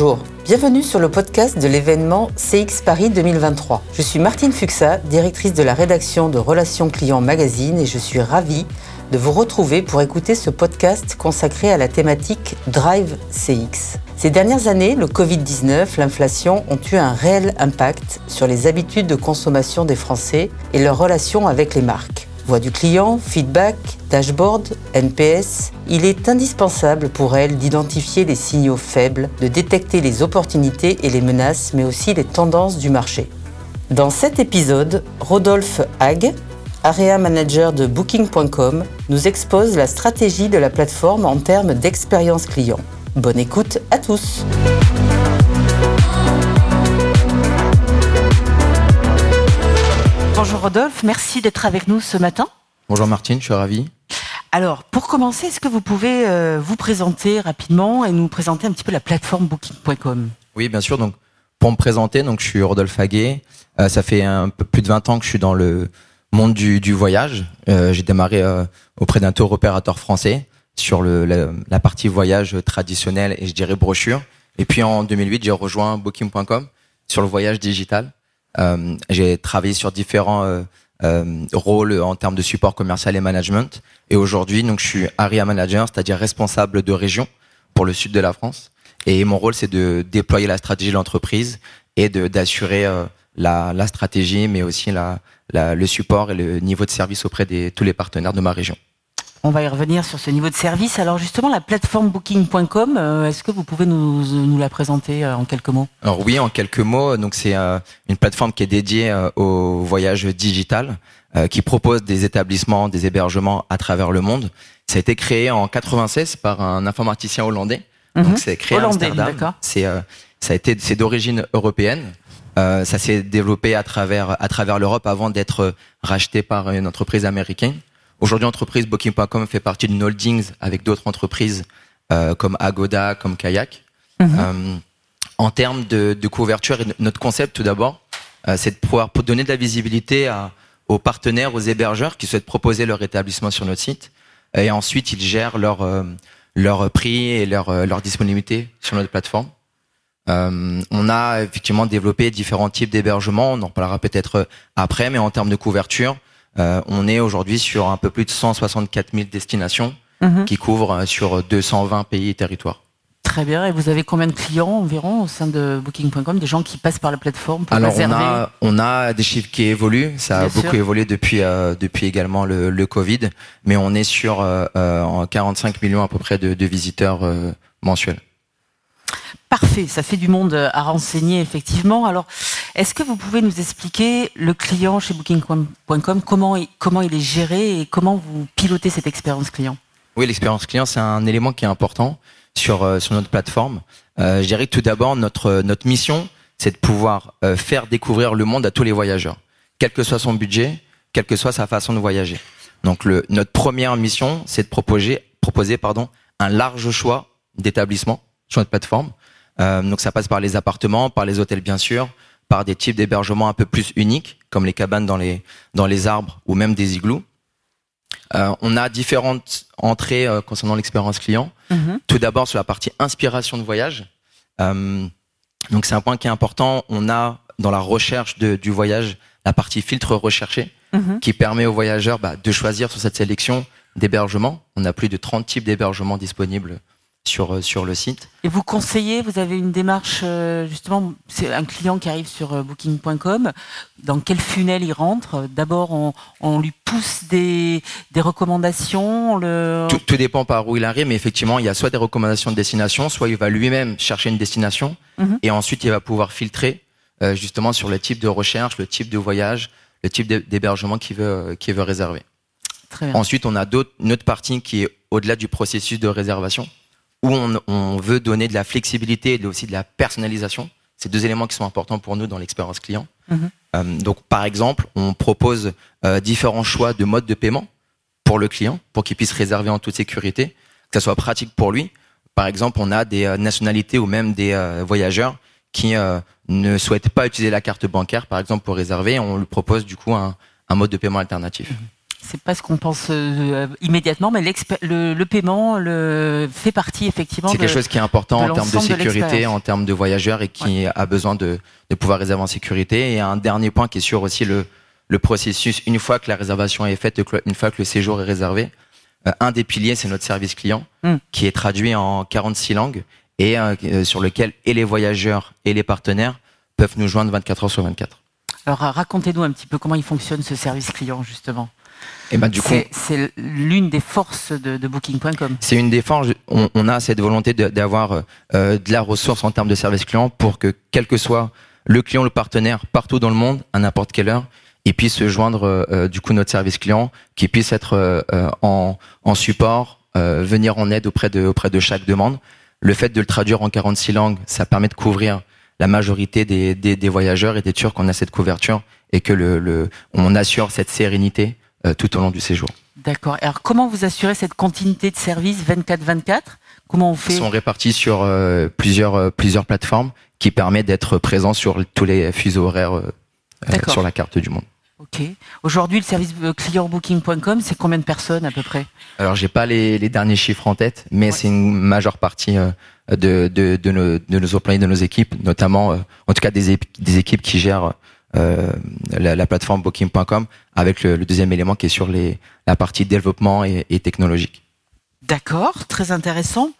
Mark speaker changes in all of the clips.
Speaker 1: Bonjour, bienvenue sur le podcast de l'événement CX Paris 2023. Je suis Martine Fuxa, directrice de la rédaction de Relations Clients Magazine et je suis ravie de vous retrouver pour écouter ce podcast consacré à la thématique Drive CX. Ces dernières années, le Covid-19, l'inflation ont eu un réel impact sur les habitudes de consommation des Français et leurs relations avec les marques. Voix du client, feedback, dashboard, NPS, il est indispensable pour elles d'identifier les signaux faibles, de détecter les opportunités et les menaces, mais aussi les tendances du marché. Dans cet épisode, Rodolphe Hague, Area Manager de Booking.com, nous expose la stratégie de la plateforme en termes d'expérience client. Bonne écoute à tous. Bonjour Rodolphe, merci d'être avec nous ce matin.
Speaker 2: Bonjour Martine, je suis ravi.
Speaker 1: Alors, pour commencer, est-ce que vous pouvez euh, vous présenter rapidement et nous présenter un petit peu la plateforme Booking.com
Speaker 2: Oui, bien sûr. Donc, pour me présenter, donc je suis Rodolphe Haguet. Euh, ça fait un peu plus de 20 ans que je suis dans le monde du, voyage. Euh, j'ai démarré auprès d'un tour opérateur français sur le, la, partie voyage traditionnelle et je dirais brochure. Et puis en 2008, j'ai rejoint Booking.com sur le voyage digital. Euh, j'ai travaillé sur différents euh, euh, rôles en termes de support commercial et management. Et aujourd'hui, donc, je suis area manager, c'est-à-dire responsable de région pour le sud de la France. Et mon rôle, c'est de déployer la stratégie de l'entreprise et d'assurer la, la, stratégie, mais aussi la, la, le support et le niveau de service auprès de tous les partenaires de ma région.
Speaker 1: On va y revenir sur ce niveau de service. Alors justement, la plateforme booking.com, euh, est-ce que vous pouvez nous, la présenter euh, en quelques mots?
Speaker 2: Alors oui, en quelques mots. Donc c'est euh, une plateforme qui est dédiée au voyage digital, qui propose des établissements, des hébergements à travers le monde. Ça a été créé en 96 par un informaticien hollandais.
Speaker 1: Mhm. Donc c'est créé à Amsterdam.
Speaker 2: C'est ça a été c'est d'origine européenne. ça s'est développé à travers à travers l'Europe avant d'être racheté par une entreprise américaine. Aujourd'hui, l'entreprise Booking.com fait partie d'une holdings avec d'autres entreprises euh, comme Agoda, comme Kayak. Mhm. Euh, en termes de, de, couverture, notre concept tout d'abord, euh, c'est de pouvoir donner de la visibilité à, aux partenaires, aux hébergeurs qui souhaitent proposer leur établissement sur notre site. Et ensuite, ils gèrent leur, euh, leur prix et leur, euh, leur disponibilité sur notre plateforme. Euh, on a effectivement développé différents types d'hébergements, on en parlera peut-être après, mais en termes de couverture, euh, on est aujourd'hui sur un peu plus de 164 000 destinations mhm. qui couvrent euh, sur 220 pays et territoires.
Speaker 1: Très bien. Et vous avez combien de clients environ au sein de Booking.com, des gens qui passent par la plateforme pour
Speaker 2: Alors on a, on a des chiffres qui évoluent. Ça a beaucoup évolué depuis euh, depuis également le, le, Covid, mais on est sur 45 millions à peu près de, de visiteurs mensuels.
Speaker 1: Parfait, ça fait du monde à renseigner effectivement. Alors, est-ce que vous pouvez nous expliquer le client chez Booking.com, comment, comment il est géré et comment vous pilotez cette expérience client?
Speaker 2: Oui, l'expérience client, c'est un élément qui est important sur, euh, sur notre plateforme. Euh, je dirais que tout d'abord, notre, notre mission, c'est de pouvoir euh, faire découvrir le monde à tous les voyageurs, quel que soit son budget, quelle que soit sa façon de voyager. Donc, notre première mission, c'est de proposer, proposer pardon, un large choix d'établissements sur notre plateforme euh, donc ça passe par les appartements, par les hôtels bien sûr, par des types d'hébergements un peu plus uniques, comme les cabanes dans les, dans les arbres ou même des igloos. Euh, on a différentes entrées euh, concernant l'expérience client. Mhm. Tout d'abord sur la partie inspiration de voyage. Donc c'est un point qui est important. On a dans la recherche de, du voyage la partie filtre recherché mhm. qui permet aux voyageurs bah, de choisir sur cette sélection d'hébergement. On a plus de 30 types d'hébergements disponibles sur, euh, sur le site.
Speaker 1: Et vous conseillez, vous avez une démarche, euh, justement, c'est un client qui arrive sur euh, booking.com, dans quel funnel il rentre? D'abord, on, on, lui pousse des, des recommandations le...
Speaker 2: tout, tout, dépend par où il arrive, mais effectivement, il y a soit des recommandations de destination, soit il va lui-même chercher une destination, mhm. et ensuite il va pouvoir filtrer justement sur le type de recherche, le type de voyage, le type d'hébergement qu'il veut, réserver. Très bien. Ensuite, on a une autre partie qui est au-delà du processus de réservation où on, on, veut donner de la flexibilité et aussi de la personnalisation. C'est deux éléments qui sont importants pour nous dans l'expérience client. Mhm. Euh, donc, par exemple, on propose euh, différents choix de modes de paiement pour le client, pour qu'il puisse réserver en toute sécurité, que ça soit pratique pour lui. Par exemple, on a des euh, nationalités ou même des voyageurs qui ne souhaitent pas utiliser la carte bancaire, par exemple, pour réserver. On lui propose du coup un, un mode de paiement alternatif. Mhm.
Speaker 1: C'est pas ce qu'on pense euh, immédiatement, mais le, le, paiement le, fait partie effectivement.
Speaker 2: C'est quelque chose qui est important en termes de sécurité, en termes de voyageurs et qui a besoin de, de, pouvoir réserver en sécurité. Et un dernier point qui est sur aussi le, le processus, une fois que la réservation est faite, une fois que le séjour est réservé, euh, un des piliers, c'est notre service client, hmm. qui est traduit en 46 langues et euh, sur lequel et les voyageurs et les partenaires peuvent nous joindre 24 heures sur 24.
Speaker 1: Alors racontez-nous un petit peu comment il fonctionne ce service client justement.
Speaker 2: Et du coup,
Speaker 1: c'est l'une des forces de, Booking.com.
Speaker 2: C'est une des forces. On, a cette volonté d'avoir euh, de la ressource en termes de service client pour que quel que soit le client, le partenaire, partout dans le monde, à n'importe quelle heure, il puisse se joindre euh, euh, du coup notre service client, qui puisse être en, en, support, venir en aide auprès de auprès de chaque demande. Le fait de le traduire en 46 langues, ça permet de couvrir la majorité des, des, des voyageurs et d'être sûr qu'on a cette couverture et que le, le on assure cette sérénité euh, tout au long du séjour.
Speaker 1: D'accord. Alors comment vous assurez cette continuité de service 24-24 Comment on fait?
Speaker 2: Ils sont répartis sur euh, plusieurs euh, plusieurs plateformes qui permettent d'être présents sur tous les fuseaux horaires sur la carte du monde.
Speaker 1: Ok. Aujourd'hui, le service client booking.com, c'est combien de personnes à peu près?
Speaker 2: Alors, j'ai pas les, les, derniers chiffres en tête, mais c'est une majeure partie de, de, de, nos, de nos employés, de nos équipes, notamment, en tout cas des, des équipes qui gèrent euh, la, la, plateforme Booking.com avec le, deuxième élément qui est sur les, la partie développement et, technologique.
Speaker 1: D'accord, très intéressant.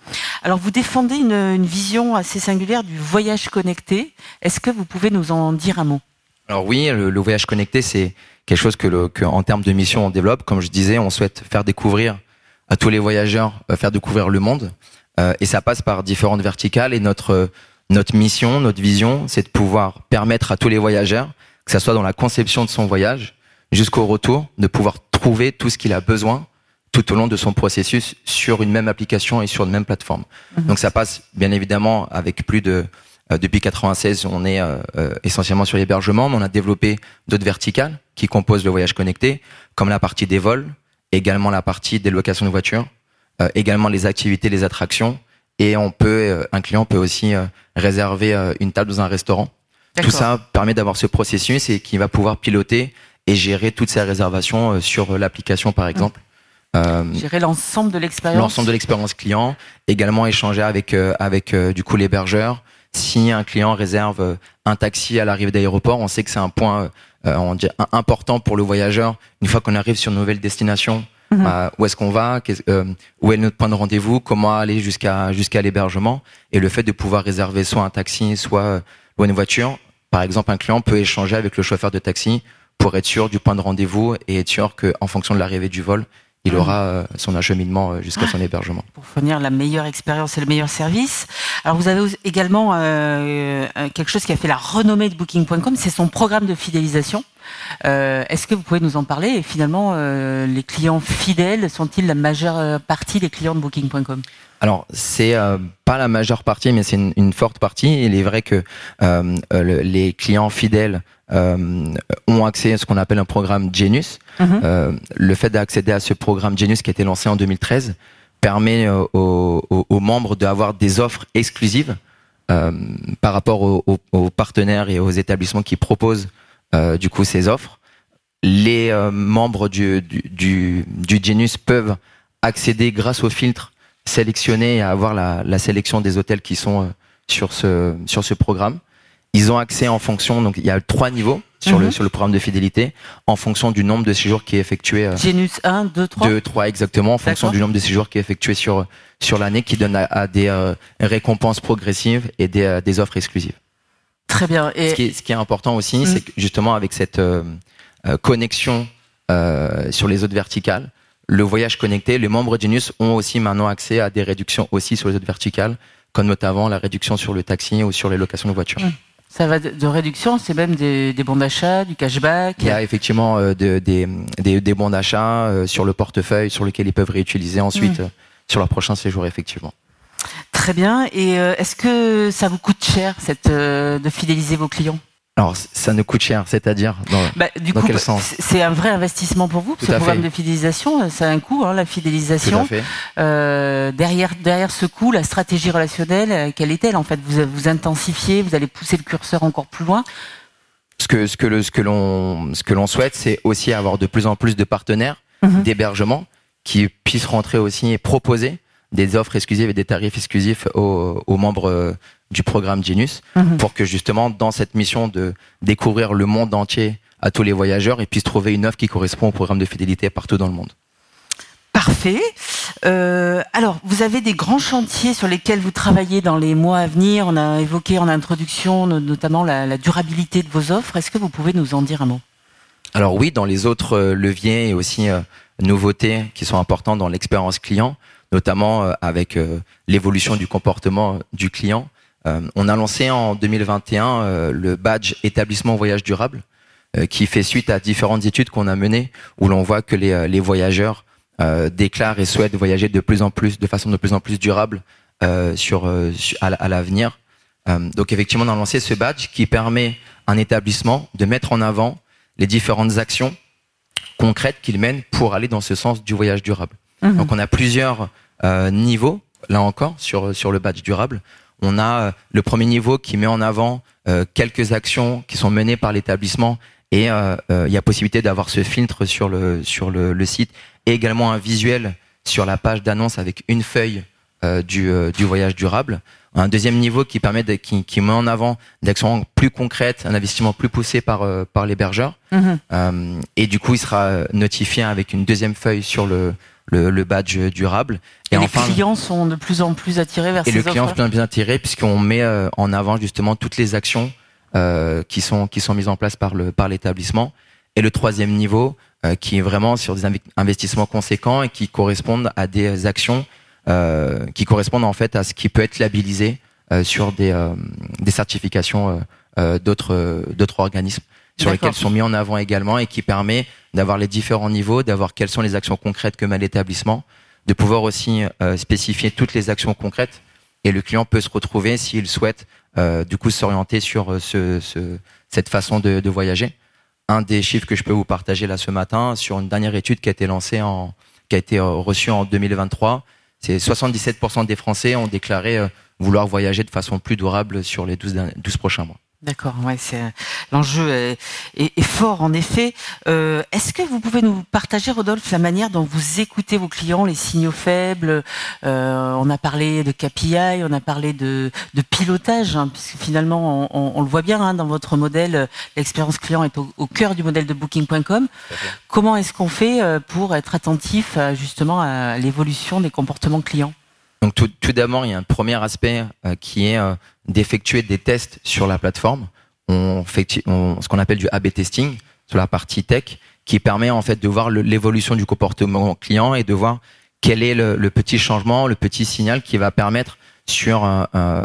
Speaker 1: Alors vous défendez une, une, vision assez singulière du voyage connecté. Est-ce que vous pouvez nous en dire un mot?
Speaker 2: Alors oui, le, voyage connecté, c'est quelque chose que, le, que, en termes de mission, on développe. Comme je disais, on souhaite faire découvrir à tous les voyageurs, euh, faire découvrir le monde. Euh, et ça passe par différentes verticales. Et notre notre mission, notre vision, c'est de pouvoir permettre à tous les voyageurs, que ce soit dans la conception de son voyage jusqu'au retour, de pouvoir trouver tout ce qu'il a besoin tout au long de son processus sur une même application et sur une même plateforme. Mhm. Donc ça passe bien évidemment avec plus de euh, depuis 96, on est euh, euh, essentiellement sur l'hébergement, mais on a développé d'autres verticales qui composent le voyage connecté, comme la partie des vols, également la partie des locations de voitures, également les activités, les attractions, et on peut, euh, un client peut aussi euh, réserver euh, une table dans un restaurant. Tout ça permet d'avoir ce processus et qui va pouvoir piloter et gérer toutes ces réservations sur l'application, par exemple.
Speaker 1: gérer l'ensemble de l'expérience.
Speaker 2: L'ensemble de l'expérience client. Également échanger avec avec du coup l'hébergeur. Si un client réserve un taxi à l'arrivée d'aéroport, on sait que c'est un point on dit, important pour le voyageur. Une fois qu'on arrive sur une nouvelle destination, Mhm. Euh, où est-ce qu'on va, euh, où est notre point de rendez-vous, comment aller jusqu'à jusqu'à l'hébergement, et le fait de pouvoir réserver soit un taxi, soit euh, une voiture. Par exemple, un client peut échanger avec le chauffeur de taxi pour être sûr du point de rendez-vous et être sûr qu'en fonction de l'arrivée du vol, il mhm. aura son acheminement jusqu'à son hébergement.
Speaker 1: Pour fournir la meilleure expérience et le meilleur service. Alors vous avez également quelque chose qui a fait la renommée de Booking.com, c'est son programme de fidélisation. Euh, est-ce que vous pouvez nous en parler Et finalement, euh, les clients fidèles sont-ils la majeure partie des clients de Booking.com
Speaker 2: alors c'est euh, pas la majeure partie, mais c'est une, forte partie. Il est vrai que les clients fidèles ont accès à ce qu'on appelle un programme Genius. Mhm. le fait d'accéder à ce programme Genius qui a été lancé en 2013 permet aux, membres d'avoir des offres exclusives par rapport aux, partenaires et aux établissements qui proposent euh, du coup ces offres. Les euh, membres du, du, du, Genius peuvent accéder grâce au filtre sélectionné et avoir la, la sélection des hôtels qui sont euh, sur ce sur ce programme. Ils ont accès en fonction, donc il y a trois niveaux sur le mhm. sur le programme de fidélité, en fonction du nombre de séjours qui est effectué.
Speaker 1: Genius 1, 2, 3
Speaker 2: 2, 3 exactement, en fonction du nombre de séjours qui est effectué sur sur l'année, qui donne à, des récompenses progressives et des, des offres exclusives.
Speaker 1: Très bien.
Speaker 2: Et... Ce, qui est, ce qui est important aussi, mm. c'est que justement avec cette euh, euh, connexion euh, sur les autres verticales, le voyage connecté, les membres d'Inus ont aussi maintenant accès à des réductions aussi sur les autres verticales, comme notamment la réduction sur le taxi ou sur les locations de voitures.
Speaker 1: Ça va de, réduction, c'est même des, des bons d'achat, du cashback.
Speaker 2: Il y a effectivement euh, de, des, des, des, bons d'achat sur le portefeuille, sur lequel ils peuvent réutiliser ensuite mm. sur leur prochain séjour, effectivement.
Speaker 1: Très bien. Et euh, est-ce que ça vous coûte cher cette, euh, de fidéliser vos clients?
Speaker 2: Alors, ça nous coûte cher, c'est-à-dire dans,
Speaker 1: bah, du coup, quel sens? C'est un vrai investissement pour vous, ce programme de fidélisation, ça a un coût, hein, la fidélisation. Euh, derrière, derrière ce coût, la stratégie relationnelle, quelle est-elle en fait? Vous, vous intensifiez, vous allez pousser le curseur encore plus loin?
Speaker 2: Ce que, ce que, le, ce que l'on ce que l'on souhaite, c'est aussi avoir de plus en plus de partenaires mhm. d'hébergement qui puissent rentrer aussi et proposer des offres exclusives et des tarifs exclusifs aux, membres euh, du programme Genius mhm. pour que justement dans cette mission de découvrir le monde entier à tous les voyageurs, ils puissent trouver une offre qui correspond au programme de fidélité partout dans le monde.
Speaker 1: Parfait. Euh, alors, vous avez des grands chantiers sur lesquels vous travaillez dans les mois à venir. On a évoqué en introduction notamment la, durabilité de vos offres. Est-ce que vous pouvez nous en dire un mot?
Speaker 2: Alors oui, dans les autres euh, leviers et aussi euh, nouveautés qui sont importantes dans l'expérience client, notamment avec l'évolution du comportement du client. on a lancé en 2021 le badge établissement voyage durable, qui fait suite à différentes études qu'on a menées, où l'on voit que les, voyageurs euh, déclarent et souhaitent voyager de plus en plus, de façon de plus en plus durable euh, sur, euh, à, l'avenir. donc effectivement, on a lancé ce badge qui permet à un établissement de mettre en avant les différentes actions concrètes qu'il mène pour aller dans ce sens du voyage durable. Mhm. Donc on a plusieurs niveaux, là encore, sur, sur le badge durable. On a le premier niveau qui met en avant quelques actions qui sont menées par l'établissement et il y a possibilité d'avoir ce filtre sur le sur le, le, site et également un visuel sur la page d'annonce avec une feuille euh, du, euh, du, voyage durable. Un deuxième niveau qui permet de, qui, qui, met en avant des actions plus concrètes, un investissement plus poussé par, euh, par l'hébergeur. Mhm. et du coup, il sera notifié avec une deuxième feuille sur le, le, le badge durable.
Speaker 1: Et, et enfin, les clients sont de plus en plus attirés vers
Speaker 2: et
Speaker 1: ces
Speaker 2: Et le client est de plus en plus attiré puisqu'on met en avant justement toutes les actions qui sont qui sont mises en place par le par l'établissement. Et le troisième niveau, euh, qui est vraiment sur des investissements conséquents et qui correspondent à des actions euh, qui correspondent en fait à ce qui peut être labellisé euh, sur des, des certifications d'autres d'autres organismes sur lesquels sont mis en avant également et qui permet d'avoir les différents niveaux, d'avoir quelles sont les actions concrètes que met l'établissement, de pouvoir aussi spécifier toutes les actions concrètes et le client peut se retrouver s'il souhaite du coup s'orienter sur ce, ce, cette façon de, de voyager un des chiffres que je peux vous partager là ce matin sur une dernière étude qui a été lancée en, qui a été euh, reçue en 2023. C'est 77% des Français ont déclaré euh, vouloir voyager de façon plus durable sur les 12, 12 prochains mois.
Speaker 1: D'accord, ouais, c'est l'enjeu est, est, fort en effet. Euh, Est-ce que vous pouvez nous partager, Rodolphe, la manière dont vous écoutez vos clients, les signaux faibles? Euh, On a parlé de KPI, on a parlé de, de pilotage, hein, puisque finalement, on, on, le voit bien hein, dans votre modèle, l'expérience client est au, au, cœur du modèle de Booking.com. Comment est-ce qu'on fait euh, pour être attentif justement à l'évolution des comportements clients?
Speaker 2: Donc tout, tout d'abord, il y a un premier aspect euh, qui est euh, d'effectuer des tests sur la plateforme. On fait ce qu'on appelle du A/B testing sur la partie tech, qui permet en fait de voir l'évolution du comportement client et de voir quel est le, le, petit changement, le petit signal qui va permettre sur euh,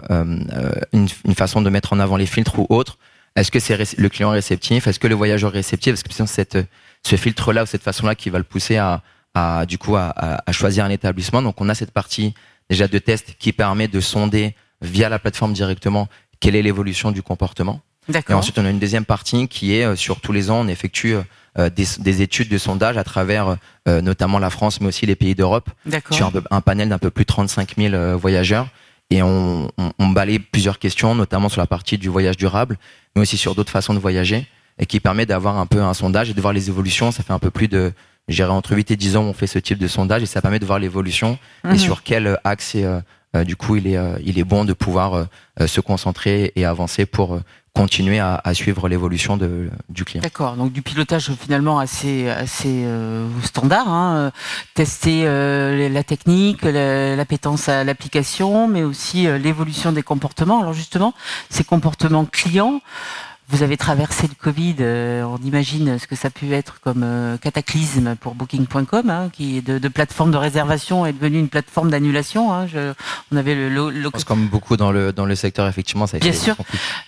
Speaker 2: une, une, façon de mettre en avant les filtres ou autre. Est-ce que c'est le client réceptif? Est-ce que le voyageur réceptif? Est-ce que c'est ce filtre-là ou cette façon-là qui va le pousser à, à du coup à, à, choisir un établissement? Donc on a cette partie déjà de test qui permet de sonder via la plateforme directement quelle est l'évolution du comportement. Et ensuite, on a une deuxième partie qui est euh, sur tous les ans, on effectue euh, des, des, études de sondage à travers euh, notamment la France, mais aussi les pays d'Europe, sur un, panel d'un peu plus de 35 000 voyageurs. Et on, on, on balaye plusieurs questions, notamment sur la partie du voyage durable, mais aussi sur d'autres façons de voyager, et qui permet d'avoir un peu un sondage et de voir les évolutions. Ça fait un peu plus de J'irai entre 8 et 10 ans, on fait ce type de sondage et ça permet de voir l'évolution et mhm. sur quel axe euh, euh, du coup il est, euh, il est bon de pouvoir se concentrer et avancer pour continuer à, à suivre l'évolution du client.
Speaker 1: D'accord, donc du pilotage finalement assez, assez standard, hein. tester la technique, l'appétence à l'application, mais aussi l'évolution des comportements. Alors justement, ces comportements clients, vous avez traversé le Covid, euh, on imagine ce que ça a pu être comme euh, cataclysme pour Booking.com, hein, qui de, de, plateforme de réservation est devenue une plateforme d'annulation. Hein,
Speaker 2: on avait le, le, comme beaucoup dans le dans le secteur, effectivement, ça a
Speaker 1: Bien sûr.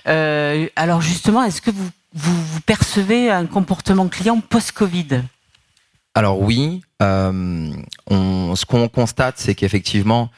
Speaker 1: Euh, alors justement, est-ce que vous, vous, vous percevez un comportement client post-Covid?
Speaker 2: Alors oui, on, ce qu'on constate, c'est qu'effectivement,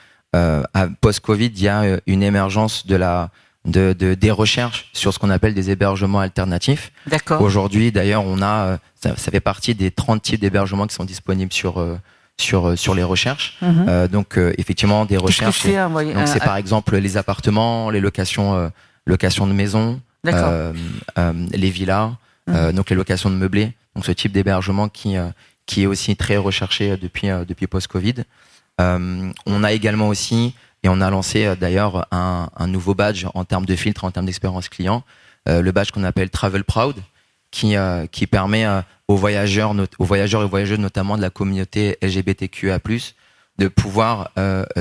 Speaker 2: post-Covid, il y a une émergence de la de, de, des recherches sur ce qu'on appelle des hébergements alternatifs.
Speaker 1: D'accord.
Speaker 2: Aujourd'hui, d'ailleurs, on a, euh, ça, ça, fait partie des 30 types d'hébergements qui sont disponibles sur euh, sur euh, sur les recherches. Mhm. euh, donc effectivement des recherches.
Speaker 1: C'est
Speaker 2: par exemple les appartements, les locations locations de maisons, les villas, mhm. donc les locations de meublés. Donc ce type d'hébergement qui qui est aussi très recherché depuis, depuis post-Covid. on a également aussi, et on a lancé d'ailleurs un, un, nouveau badge en termes de filtre, en termes d'expérience client, le badge qu'on appelle Travel Proud, qui, qui permet aux voyageurs, aux voyageurs et voyageuses notamment de la communauté LGBTQA+, de pouvoir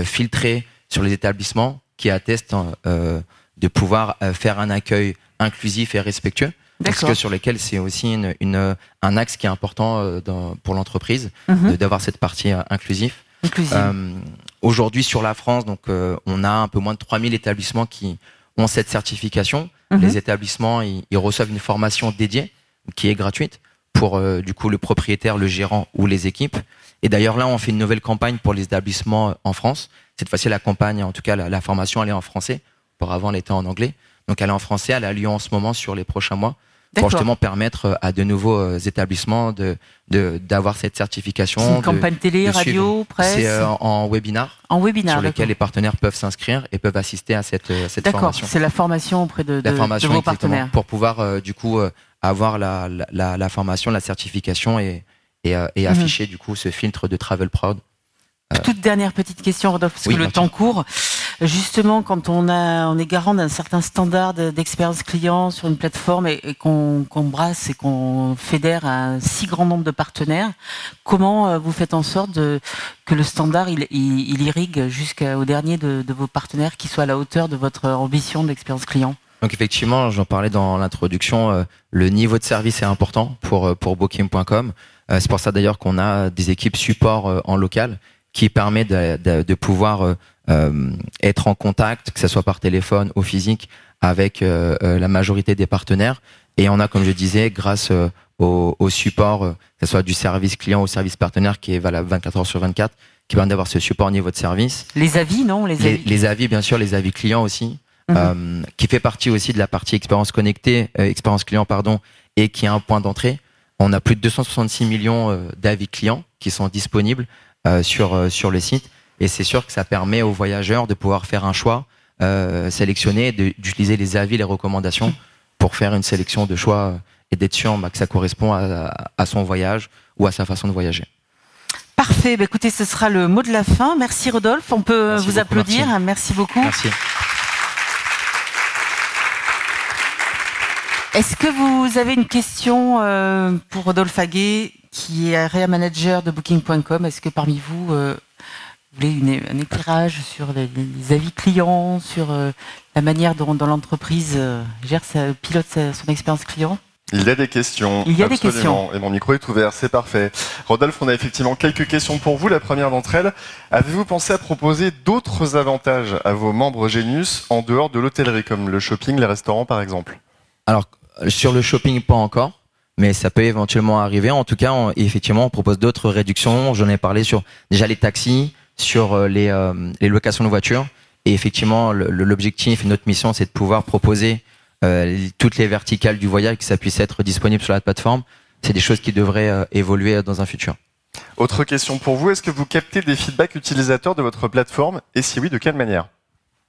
Speaker 2: filtrer sur les établissements qui attestent de pouvoir faire un accueil inclusif et respectueux parce que sur lesquels c'est aussi une, une, un axe qui est important euh, dans, pour l'entreprise mhm. d'avoir cette partie euh, inclusive. Euh, Aujourd'hui sur la France, donc euh, on a un peu moins de 3000 établissements qui ont cette certification. Mhm. Les établissements, ils, ils, reçoivent une formation dédiée qui est gratuite pour euh, du coup le propriétaire, le gérant ou les équipes. Et d'ailleurs là, on fait une nouvelle campagne pour les établissements en France. Cette fois-ci, la campagne, en tout cas la, la formation, elle est en français. Auparavant, elle était en anglais. Donc elle est en français, elle a lieu en ce moment sur les prochains mois pour justement permettre euh, à de nouveaux euh, établissements de d'avoir cette certification.
Speaker 1: Une campagne télé, radio, presse.
Speaker 2: C'est euh, en webinar.
Speaker 1: En webinar.
Speaker 2: Sur lesquels les partenaires peuvent s'inscrire et peuvent assister à cette cette formation.
Speaker 1: D'accord. C'est la formation auprès de, de, la formation, de vos partenaires.
Speaker 2: Pour pouvoir du coup avoir la, la, la, formation, la certification et et, et mhm. afficher du coup ce filtre de Travel Proud.
Speaker 1: Toute dernière petite question, Rodolphe, parce que le temps court. Justement, quand on, est garant d'un certain standard d'expérience client sur une plateforme et, qu'on brasse et qu'on fédère un si grand nombre de partenaires, comment euh, vous faites en sorte de, que le standard il, irrigue jusqu'au dernier de, de, vos partenaires qui soit à la hauteur de votre ambition d'expérience client?
Speaker 2: Donc effectivement, j'en parlais dans l'introduction, euh, le niveau de service est important pour, euh, pour Booking.com. c'est pour ça d'ailleurs qu'on a des équipes support en local qui permet de, de, de pouvoir euh, euh, être en contact, que ce soit par téléphone ou physique, avec euh, la majorité des partenaires. Et on a, comme je disais, grâce au, au, support, que ce soit du service client ou service partenaire, qui est valable 24 heures sur 24, qui permet d'avoir ce support au niveau de service.
Speaker 1: Les avis, non
Speaker 2: les avis. Les, avis, bien sûr, les avis clients aussi, mhm. euh, qui fait partie aussi de la partie expérience connectée, euh, expérience client, pardon, et qui est un point d'entrée. On a plus de 266 millions d'avis clients qui sont disponibles sur, euh, sur le site. Et c'est sûr que ça permet aux voyageurs de pouvoir faire un choix, euh, sélectionner, d'utiliser les avis, les recommandations pour faire une sélection de choix et d'être sûr bah, que ça correspond à, à, son voyage ou à sa façon de voyager.
Speaker 1: Parfait. Bah, écoutez, ce sera le mot de la fin. Merci Rodolphe. On peut vous applaudir. Merci. beaucoup.
Speaker 2: Merci.
Speaker 1: Est-ce que vous avez une question euh, pour Rodolphe Aguet qui est area manager de Booking.com. Est-ce que parmi vous, euh, vous voulez une, un éclairage sur les, avis clients, sur euh, la manière dont, l'entreprise euh, gère, sa, pilote son expérience client?
Speaker 3: Il y a des questions.
Speaker 1: Il y a des questions.
Speaker 3: Et mon micro est ouvert, c'est parfait. Rodolphe, on a effectivement quelques questions pour vous. La première d'entre elles, avez-vous pensé à proposer d'autres avantages à vos membres Genius en dehors de l'hôtellerie, comme le shopping, les restaurants par exemple?
Speaker 2: Alors, sur le shopping, pas encore mais ça peut éventuellement arriver. En tout cas, effectivement, on propose d'autres réductions. J'en ai parlé sur déjà les taxis, sur euh, les, euh, les locations de voitures. Et effectivement, l'objectif notre mission, c'est de pouvoir proposer euh, toutes les verticales du voyage, que ça puisse être disponible sur la plateforme. C'est des choses qui devraient évoluer dans un futur.
Speaker 3: Autre question pour vous, est-ce que vous captez des feedbacks utilisateurs de votre plateforme? Et si oui, de quelle manière?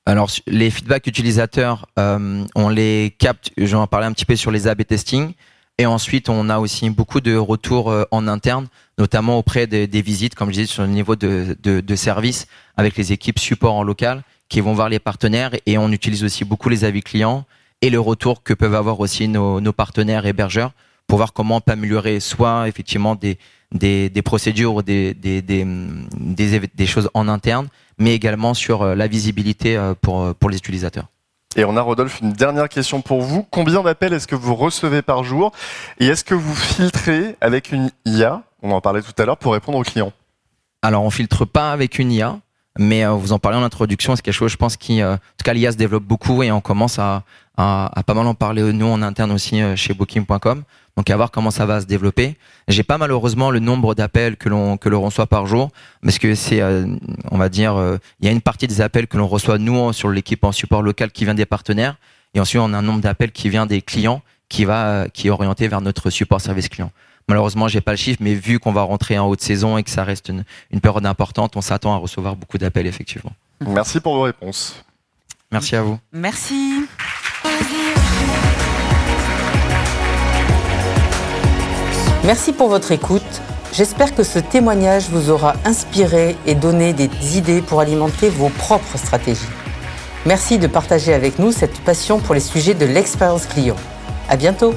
Speaker 2: Alors les feedbacks utilisateurs, on les capte. J'en parlais un petit peu sur les A/B testing. Et ensuite, on a aussi beaucoup de retours euh, en interne, notamment auprès des, visites, comme je disais, sur le niveau de, service, avec les équipes support en local, qui vont voir les partenaires. Et on utilise aussi beaucoup les avis clients et le retour que peuvent avoir aussi nos, nos partenaires hébergeurs pour voir comment on peut améliorer soit effectivement des, des, des procédures ou des, des, des, des, choses en interne, mais également sur euh, la visibilité euh, pour, pour les utilisateurs.
Speaker 3: Et on a, Rodolphe, une dernière question pour vous. Combien d'appels est-ce que vous recevez par jour Et est-ce que vous filtrez avec une IA, on en parlait tout à l'heure, pour répondre aux clients
Speaker 2: Alors, on filtre pas avec une IA, mais euh, vous en parlez en introduction, c'est quelque chose, je pense, qui, euh, en tout cas, l'IA se développe beaucoup et on commence à, pas mal en parler, nous, en interne aussi, euh, chez Booking.com. Donc à voir comment ça va se développer. J'ai pas malheureusement le nombre d'appels que l'on que l'on reçoit par jour, parce que c'est, on va dire, il y a une partie des appels que l'on reçoit nous sur l'équipe en support local qui vient des partenaires, et ensuite on a un nombre d'appels qui vient des clients qui va qui est orienté vers notre support service client. Malheureusement, j'ai pas le chiffre, mais vu qu'on va rentrer en haute saison et que ça reste une, une période importante, on s'attend à recevoir beaucoup d'appels effectivement.
Speaker 3: Merci pour vos réponses.
Speaker 2: Merci à vous.
Speaker 1: Merci.
Speaker 4: Merci pour votre écoute J'espère que ce témoignage vous aura inspiré et donné des idées pour alimenter vos propres stratégies. Merci de partager avec nous cette passion pour les sujets de l'expérience client. À bientôt!